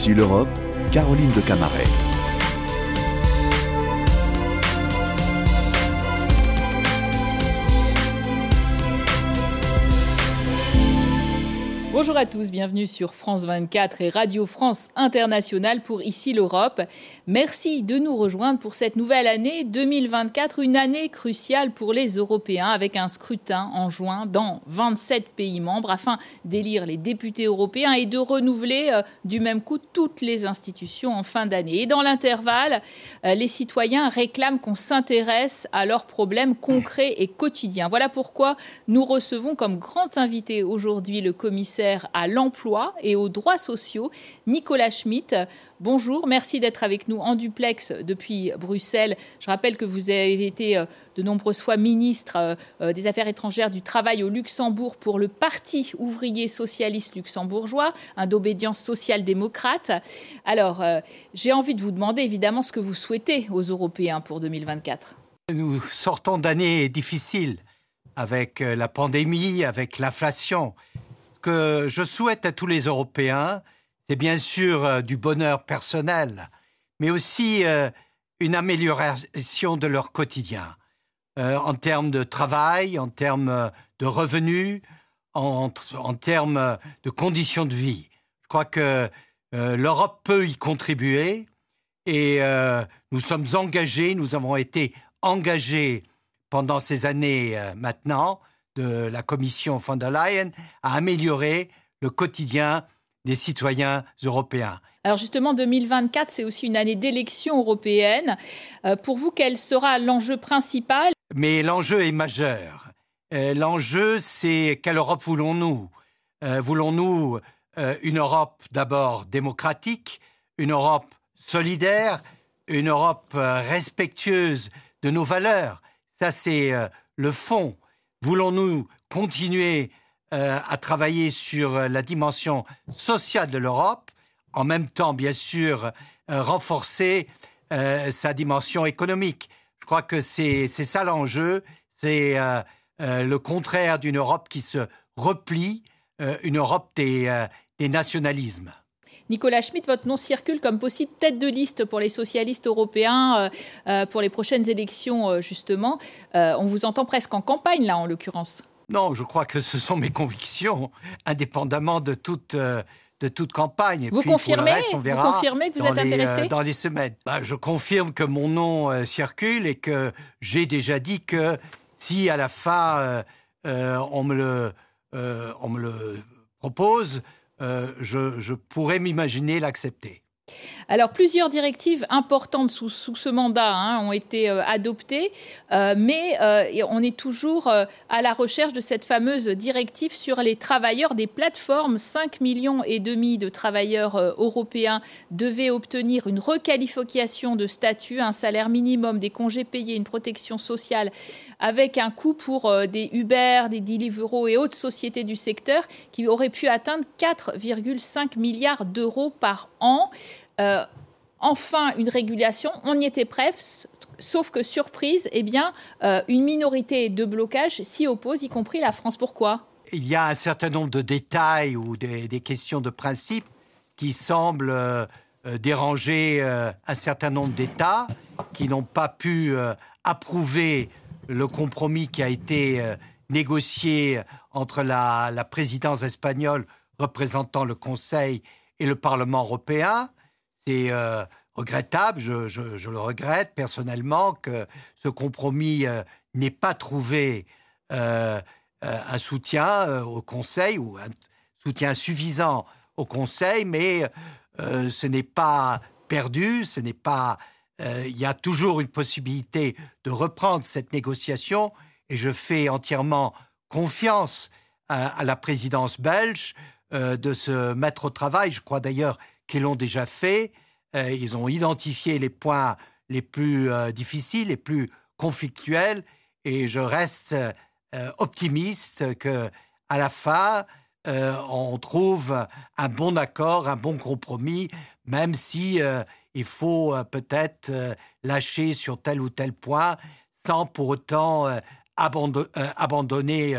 Ici l'Europe, Caroline de Camaret. Bonjour à tous, bienvenue sur France 24 et Radio France Internationale pour Ici l'Europe. Merci de nous rejoindre pour cette nouvelle année 2024, une année cruciale pour les Européens avec un scrutin en juin dans 27 pays membres afin d'élire les députés européens et de renouveler euh, du même coup toutes les institutions en fin d'année. Et dans l'intervalle, euh, les citoyens réclament qu'on s'intéresse à leurs problèmes concrets et quotidiens. Voilà pourquoi nous recevons comme grand invité aujourd'hui le commissaire à l'emploi et aux droits sociaux, Nicolas Schmitt. Bonjour, merci d'être avec nous en duplex depuis Bruxelles. Je rappelle que vous avez été euh, de nombreuses fois ministre euh, euh, des Affaires étrangères du Travail au Luxembourg pour le Parti ouvrier socialiste luxembourgeois, un d'obédience social-démocrate. Alors, j'ai envie de vous demander évidemment ce que vous souhaitez aux Européens pour 2024. Nous sortons d'années difficiles avec la pandémie, avec l'inflation que je souhaite à tous les Européens, c'est bien sûr euh, du bonheur personnel, mais aussi euh, une amélioration de leur quotidien, euh, en termes de travail, en termes de revenus, en, termes de conditions de vie. Je crois que l'Europe peut y contribuer et nous sommes engagés, nous avons été engagés pendant ces années maintenant de la Commission von der Leyen à améliorer le quotidien des citoyens européens. Alors justement, 2024, c'est aussi une année d'élection européenne. Euh, pour vous, quel sera l'enjeu principal? Mais l'enjeu est majeur. Euh, l'enjeu, c'est quelle Europe voulons-nous? Euh, Voulons-nous une Europe d'abord démocratique, une Europe solidaire, une Europe respectueuse de nos valeurs? Ça, c'est le fond Voulons-nous continuer euh, à travailler sur euh, la dimension sociale de l'Europe, en même temps, bien sûr, euh, renforcer sa dimension économique? Je crois que c'est ça l'enjeu, c'est le contraire d'une Europe qui se replie, une Europe des, des nationalismes. Nicolas Schmitt, votre nom circule comme possible tête de liste pour les socialistes européens pour les prochaines élections, justement. on vous entend presque en campagne, là, en l'occurrence. Non, je crois que ce sont mes convictions, indépendamment de toute, euh, de toute campagne. vous, confirmez, vous confirmez que vous êtes intéressé euh, Dans les semaines. Bah, je confirme que mon nom euh, circule et que j'ai déjà dit que si à la fin on, me le, on me le propose, je, je pourrais m'imaginer l'accepter. Alors, plusieurs directives importantes sous, ce mandat hein, ont été euh, adoptées, euh, mais euh, on est toujours à la recherche de cette fameuse directive sur les travailleurs des plateformes. 5 millions et demi de travailleurs européens devaient obtenir une requalification de statut, un salaire minimum, des congés payés, une protection sociale, avec un coût pour des Uber, des Deliveroo et autres sociétés du secteur qui auraient pu atteindre 4,5 milliards d'euros par an. Euh, enfin une régulation. On y était prêts, sauf que surprise, eh bien, euh, une minorité de blocage s'y oppose, y compris la France. Pourquoi? Il y a un certain nombre de détails ou des, questions de principe qui semblent euh, déranger un certain nombre d'États qui n'ont pas pu approuver le compromis qui a été négocié entre la présidence espagnole représentant le Conseil et le Parlement européen. Euh, regrettable, je, le regrette personnellement, que ce compromis euh, n'ait pas trouvé euh, un soutien au Conseil ou un soutien suffisant au Conseil, mais ce n'est pas perdu, ce n'est pas. Il y a toujours une possibilité de reprendre cette négociation et je fais entièrement confiance à la présidence belge de se mettre au travail. Je crois d'ailleurs qu'ils l'ont déjà fait. Euh, ils ont identifié les points les plus euh, difficiles, les plus conflictuels, et je reste euh, optimiste que à la fin, on trouve un bon accord, un bon compromis, même si il faut peut-être lâcher sur tel ou tel point, sans pour autant abandonner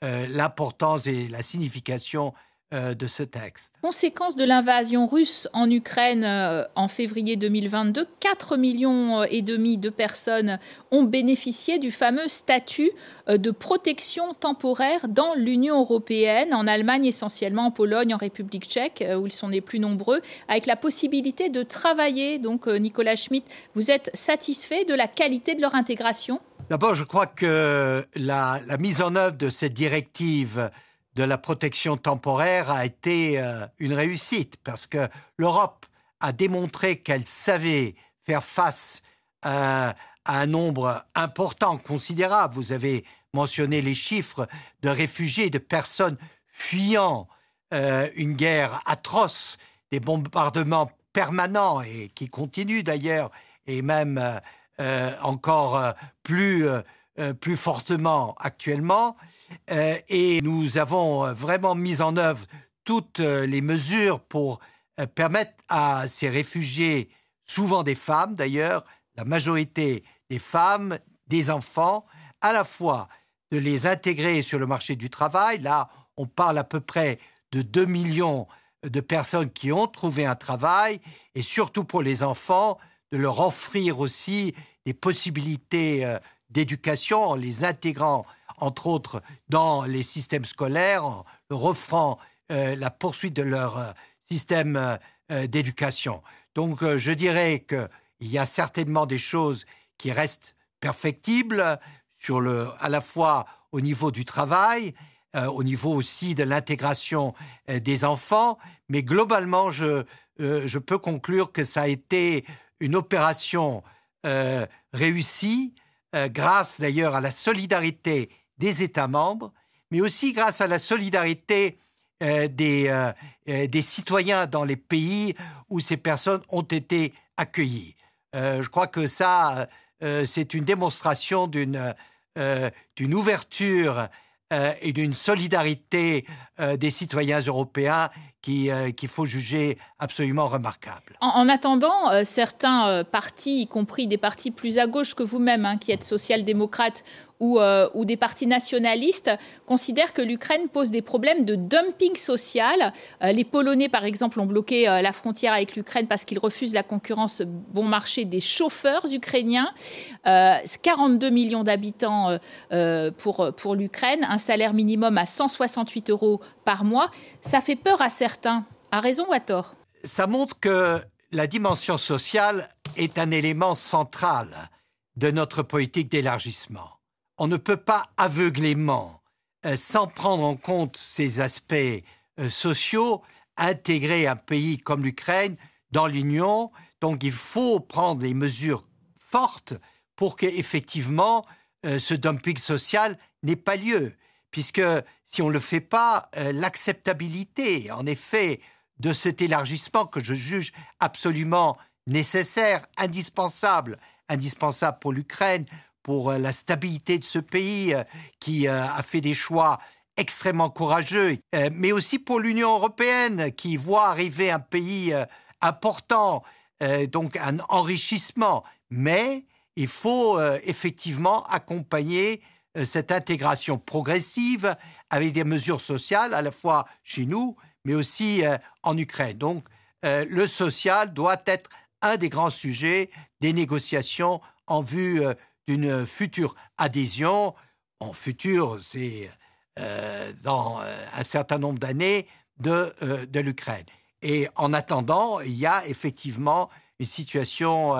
l'importance et la signification euh, de ce texte. Conséquence de l'invasion russe en Ukraine euh, en février 2022, 4 millions et demi de personnes ont bénéficié du fameux statut euh, de protection temporaire dans l'Union européenne, en Allemagne essentiellement, en Pologne, en République tchèque, où ils sont les plus nombreux, avec la possibilité de travailler. Donc, Nicolas Schmitt, vous êtes satisfait de la qualité de leur intégration? D'abord, je crois que la, la, mise en œuvre de cette directive de la protection temporaire a été euh, une réussite parce que l'Europe a démontré qu'elle savait faire face à, un nombre important, considérable. Vous avez mentionné les chiffres de réfugiés, de personnes fuyant euh, une guerre atroce, des bombardements permanents et qui continuent d'ailleurs, et même euh, encore plus, plus fortement actuellement. Euh, et nous avons euh, vraiment mis en œuvre toutes euh, les mesures pour permettre à ces réfugiés, souvent des femmes d'ailleurs, la majorité des femmes, des enfants, à la fois de les intégrer sur le marché du travail. Là, on parle à peu près de 2 millions de personnes qui ont trouvé un travail, et surtout pour les enfants, de leur offrir aussi des possibilités d'éducation en les intégrant entre autres dans les systèmes scolaires, en refrant euh, la poursuite de leur euh, système euh, d'éducation. Donc je dirais qu'il y a certainement des choses qui restent perfectibles, sur le, à la fois au niveau du travail, au niveau aussi de l'intégration des enfants, mais globalement, je, je peux conclure que ça a été une opération réussie, grâce d'ailleurs à la solidarité des États membres, mais aussi grâce à la solidarité euh, des, euh, euh, des, citoyens dans les pays où ces personnes ont été accueillies. je crois que ça, c'est une démonstration d'une ouverture et d'une solidarité des citoyens européens qu'il faut juger absolument remarquable. En, attendant, certains partis, y compris des partis plus à gauche que vous-même, hein, qui êtes social-démocrate, euh, ou, des partis nationalistes considèrent que l'Ukraine pose des problèmes de dumping social. Euh, les Polonais, par exemple, ont bloqué euh, la frontière avec l'Ukraine parce qu'ils refusent la concurrence bon marché des chauffeurs ukrainiens. 42 millions d'habitants pour, pour l'Ukraine, un salaire minimum à 168 euros par mois. Ça fait peur à certains. À raison ou à tort? Ça montre que la dimension sociale est un élément central de notre politique d'élargissement on ne peut pas aveuglément, euh, sans prendre en compte ces aspects euh, sociaux, intégrer un pays comme l'Ukraine dans l'Union. Donc il faut prendre des mesures fortes pour qu'effectivement euh, ce dumping social n'ait pas lieu. Puisque si on ne le fait pas, l'acceptabilité, en effet, de cet élargissement que je juge absolument nécessaire, indispensable, indispensable pour l'Ukraine, pour euh, la stabilité de ce pays euh, qui euh, a fait des choix extrêmement courageux, mais aussi pour l'Union européenne qui voit arriver un pays important, donc un enrichissement. Mais il faut effectivement accompagner cette intégration progressive avec des mesures sociales, à la fois chez nous, mais aussi en Ukraine. Donc le social doit être un des grands sujets des négociations en vue d'une future adhésion. En futur, c'est euh, dans euh, un certain nombre d'années de, euh, de l'Ukraine. Et en attendant, il y a effectivement une situation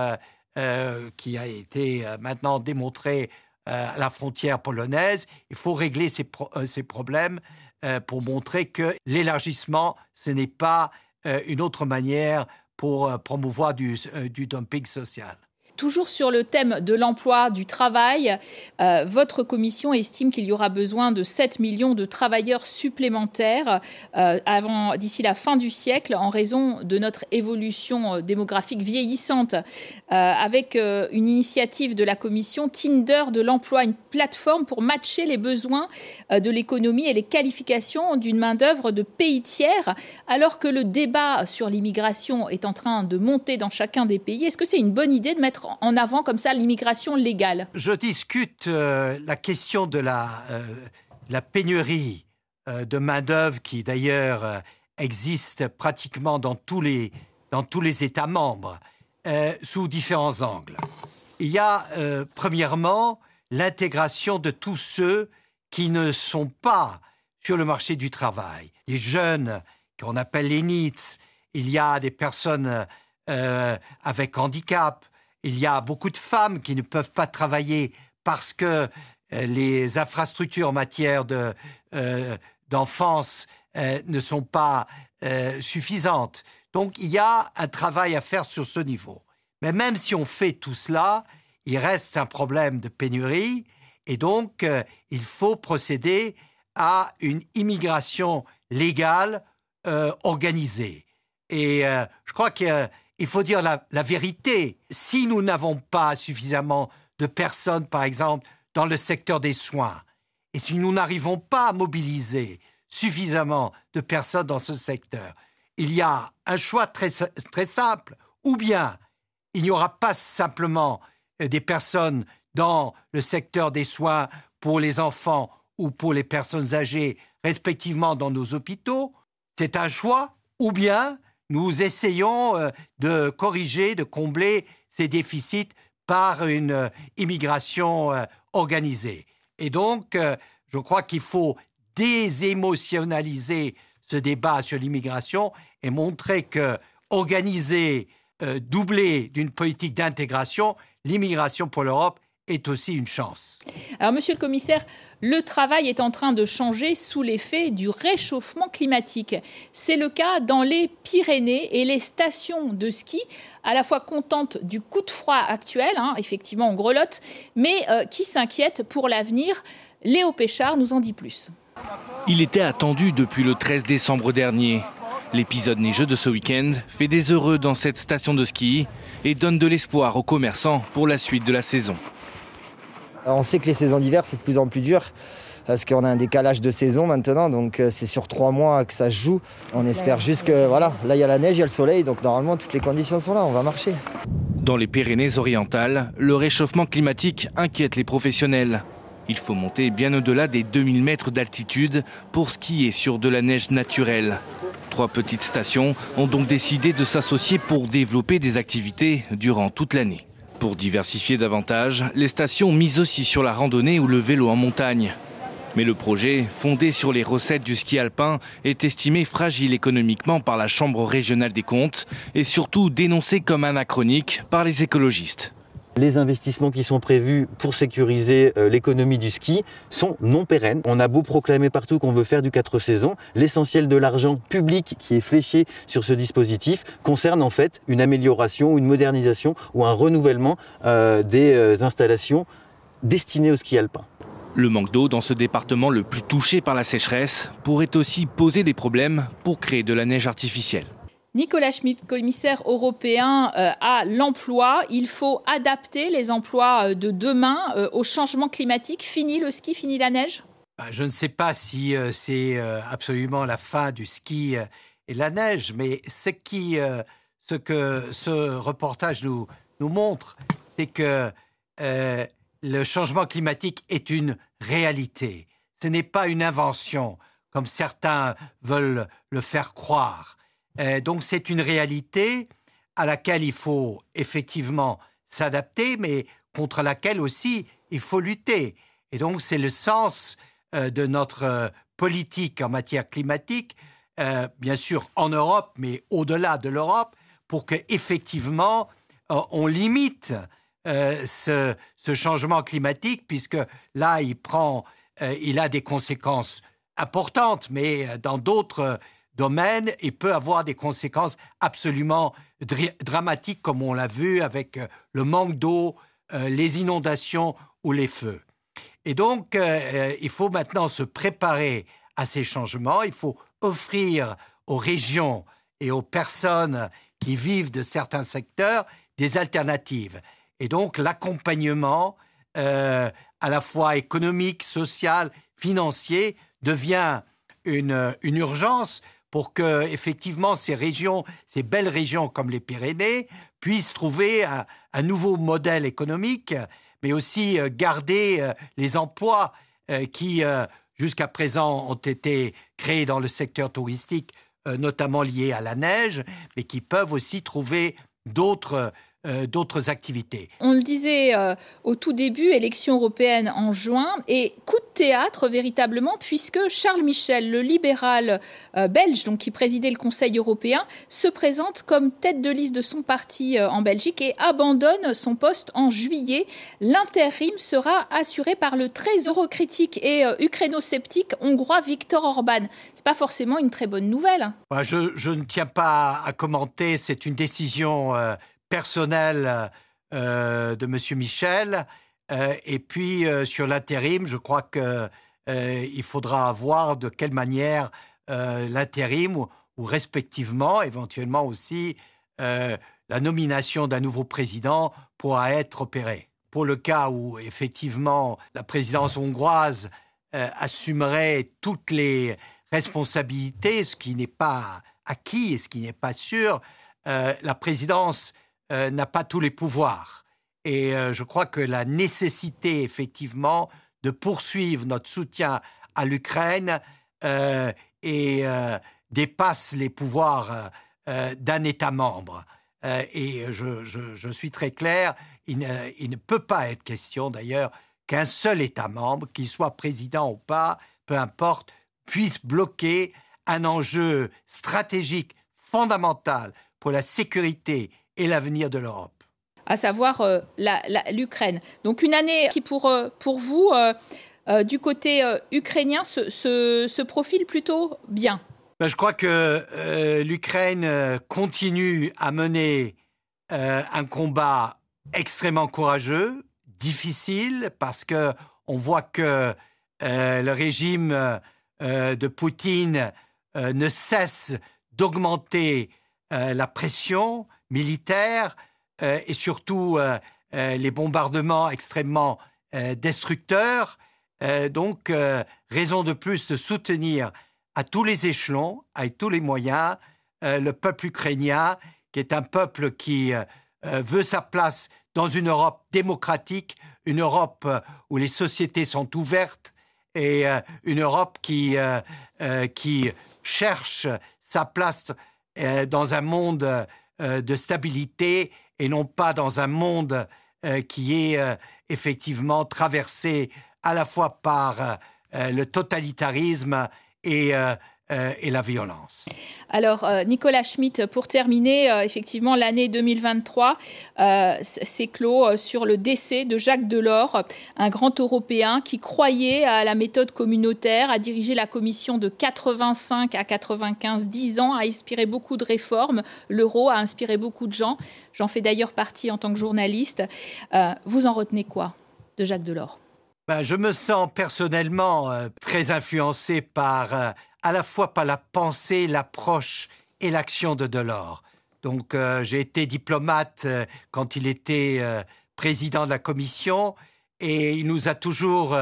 qui a été maintenant démontrée à la frontière polonaise. Il faut régler ces, ces problèmes pour montrer que l'élargissement, ce n'est pas une autre manière pour promouvoir du dumping social. Toujours sur le thème de l'emploi, du travail, euh, votre commission estime qu'il y aura besoin de 7 millions de travailleurs supplémentaires euh, d'ici la fin du siècle en raison de notre évolution euh, démographique vieillissante. avec une initiative de la commission Tinder de l'emploi, une plateforme pour matcher les besoins de l'économie et les qualifications d'une main-d'œuvre de pays tiers, alors que le débat sur l'immigration est en train de monter dans chacun des pays. Est-ce que c'est une bonne idée de mettre en avant comme ça l'immigration légale Je discute euh, la question de la, euh, pénurie de main-d'œuvre qui d'ailleurs existe pratiquement dans tous les, dans tous les États membres, sous différents angles. Il y a, premièrement, l'intégration de tous ceux qui ne sont pas sur le marché du travail. Les jeunes qu'on appelle les NEETs, il y a des personnes euh, avec handicap, il y a beaucoup de femmes qui ne peuvent pas travailler parce que euh, les infrastructures en matière euh, d'enfance ne sont pas suffisantes. Donc il y a un travail à faire sur ce niveau. Mais même si on fait tout cela, il reste un problème de pénurie et donc il faut procéder à une immigration légale organisée. Et je crois que il faut dire la, vérité. Si nous n'avons pas suffisamment de personnes, par exemple, dans le secteur des soins, et si nous n'arrivons pas à mobiliser suffisamment de personnes dans ce secteur, il y a un choix très, très simple. Ou bien il n'y aura pas simplement euh, des personnes dans le secteur des soins pour les enfants ou pour les personnes âgées, respectivement dans nos hôpitaux. C'est un choix. Ou bien nous essayons euh, de corriger, de combler ces déficits par une euh, immigration euh, organisée. Et donc, je crois qu'il faut désémotionnaliser ce débat sur l'immigration et montrer que organiser, doubler d'une politique d'intégration, l'immigration pour l'Europe est aussi une chance. Alors, monsieur le commissaire, le travail est en train de changer sous l'effet du réchauffement climatique. C'est le cas dans les Pyrénées et les stations de ski, à la fois contentes du coup de froid actuel, hein, effectivement on grelotte, mais euh, qui s'inquiètent pour l'avenir. Léo Péchard nous en dit plus. Il était attendu depuis le 13 décembre dernier. L'épisode neigeux de ce week-end fait des heureux dans cette station de ski et donne de l'espoir aux commerçants pour la suite de la saison. On sait que les saisons d'hiver, c'est de plus en plus dur parce qu'on a un décalage de saison maintenant, donc euh, c'est sur trois mois que ça se joue. On espère juste que, voilà, là il y a la neige, il y a le soleil, donc normalement toutes les conditions sont là, on va marcher. Dans les Pyrénées-Orientales, le réchauffement climatique inquiète les professionnels. Il faut monter bien au-delà des 2000 mètres d'altitude pour skier sur de la neige naturelle. Trois petites stations ont donc décidé de s'associer pour développer des activités durant toute l'année. Pour diversifier davantage, les stations misent aussi sur la randonnée ou le vélo en montagne. Mais le projet, fondé sur les recettes du ski alpin, est estimé fragile économiquement par la Chambre régionale des comptes et surtout dénoncé comme anachronique par les écologistes. Les investissements qui sont prévus pour sécuriser euh, l'économie du ski sont non pérennes. On a beau proclamer partout qu'on veut faire du 4 saisons, l'essentiel de l'argent public qui est fléché sur ce dispositif concerne en fait une amélioration, une modernisation ou un renouvellement euh, des euh, installations destinées au ski alpin. Le manque d'eau dans ce département le plus touché par la sécheresse pourrait aussi poser des problèmes pour créer de la neige artificielle. Nicolas Schmitt, commissaire européen euh, à l'emploi, il faut adapter les emplois euh, de demain euh, au changement climatique. Fini le ski, fini la neige? Bah, Je ne sais pas si c'est absolument la fin du ski et la neige, mais ce, qui, ce que ce reportage nous montre, c'est que le changement climatique est une réalité. Ce n'est pas une invention, comme certains veulent le faire croire. Euh, donc c'est une réalité à laquelle il faut effectivement s'adapter, mais contre laquelle aussi il faut lutter. Et donc c'est le sens euh, de notre euh, politique en matière climatique, bien sûr en Europe, mais au-delà de l'Europe, pour que effectivement on limite ce, ce, changement climatique, puisque là il prend, il a des conséquences importantes, mais dans d'autres domaine et peut avoir des conséquences absolument dramatiques, comme on l'a vu avec euh, le manque d'eau, euh, les inondations ou les feux. Et donc, euh, il faut maintenant se préparer à ces changements. Il faut offrir aux régions et aux personnes qui vivent de certains secteurs des alternatives. Et donc, l'accompagnement, à la fois économique, social, financier, devient une, une urgence pour que effectivement ces régions, ces belles régions comme les Pyrénées, puissent trouver un, nouveau modèle économique, mais aussi euh, garder euh, les emplois euh, qui, jusqu'à présent ont été créés dans le secteur touristique, notamment liés à la neige, mais qui peuvent aussi trouver d'autres euh, d'autres activités. On le disait euh, au tout début, élection européenne en juin, et coup de théâtre véritablement, puisque Charles Michel, le libéral euh, belge, donc qui présidait le Conseil européen, se présente comme tête de liste de son parti en Belgique et abandonne son poste en juillet. L'intérim sera assuré par le très eurocritique et ukraino-sceptique hongrois Viktor Orban. C'est pas forcément une très bonne nouvelle. Je, je ne tiens pas à commenter, c'est une décision personnel euh, de M. Michel. Euh, et puis, euh, sur l'intérim, je crois qu'il faudra voir de quelle manière l'intérim ou, ou, respectivement, éventuellement aussi, la nomination d'un nouveau président pourra être opérée. Pour le cas où, effectivement, la présidence hongroise assumerait toutes les responsabilités, ce qui n'est pas acquis et ce qui n'est pas sûr, la présidence euh, n'a pas tous les pouvoirs. Et euh, je crois que la nécessité, effectivement, de poursuivre notre soutien à l'Ukraine euh, dépasse les pouvoirs d'un État membre. et je, suis très clair, il ne, peut pas être question d'ailleurs qu'un seul État membre, qu'il soit président ou pas, peu importe, puisse bloquer un enjeu stratégique fondamental pour la sécurité et l'avenir de l'Europe à savoir euh, l'Ukraine. Donc une année qui pour, euh, pour vous, euh, du côté ukrainien, se, se, profile plutôt bien? Ben, je crois que l'Ukraine continue à mener un combat extrêmement courageux, difficile, parce que on voit que le régime de Poutine ne cesse d'augmenter la pression, militaires euh, et surtout euh, euh, les bombardements extrêmement destructeurs. donc, raison de plus de soutenir à tous les échelons, avec tous les moyens, le peuple ukrainien, qui est un peuple qui veut sa place dans une Europe démocratique, une Europe où les sociétés sont ouvertes et une Europe qui, qui cherche sa place dans un monde euh, de stabilité et non pas dans un monde euh, qui est euh, effectivement traversé à la fois par le totalitarisme et euh, et la violence. Alors, euh, Nicolas Schmitt, pour terminer, euh, effectivement, l'année 2023 s'est clos sur le décès de Jacques Delors, un grand Européen qui croyait à la méthode communautaire, a dirigé la Commission de 85 à 95, 10 ans, a inspiré beaucoup de réformes. L'euro a inspiré beaucoup de gens. J'en fais d'ailleurs partie en tant que journaliste. vous en retenez quoi de Jacques Delors? Ben, Je me sens personnellement très influencé par à la fois par la pensée, l'approche et l'action de Delors. Donc euh, j'ai été diplomate euh, quand il était euh, président de la commission et il nous a toujours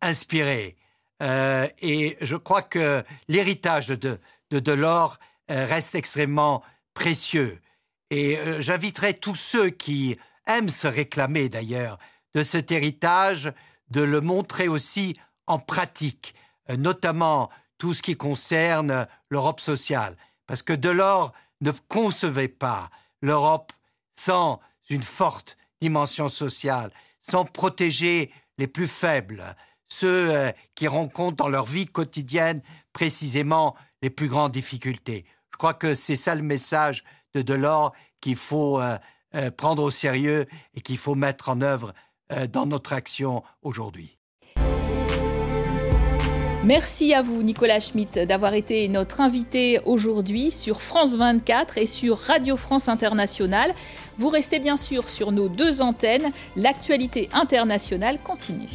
inspirés. et je crois que l'héritage de, de Delors reste extrêmement précieux. Et j'inviterai tous ceux qui aiment se réclamer d'ailleurs de cet héritage de le montrer aussi en pratique, notamment tout ce qui concerne l'Europe sociale. Parce que Delors ne concevait pas l'Europe sans une forte dimension sociale, sans protéger les plus faibles, ceux euh, qui rencontrent dans leur vie quotidienne précisément les plus grandes difficultés. Je crois que c'est ça le message de Delors qu'il faut euh, euh, prendre au sérieux et qu'il faut mettre en œuvre dans notre action aujourd'hui. Merci à vous, Nicolas Schmitt, d'avoir été notre invité aujourd'hui sur France 24 et sur Radio France Internationale. Vous restez bien sûr sur nos deux antennes. L'actualité internationale continue.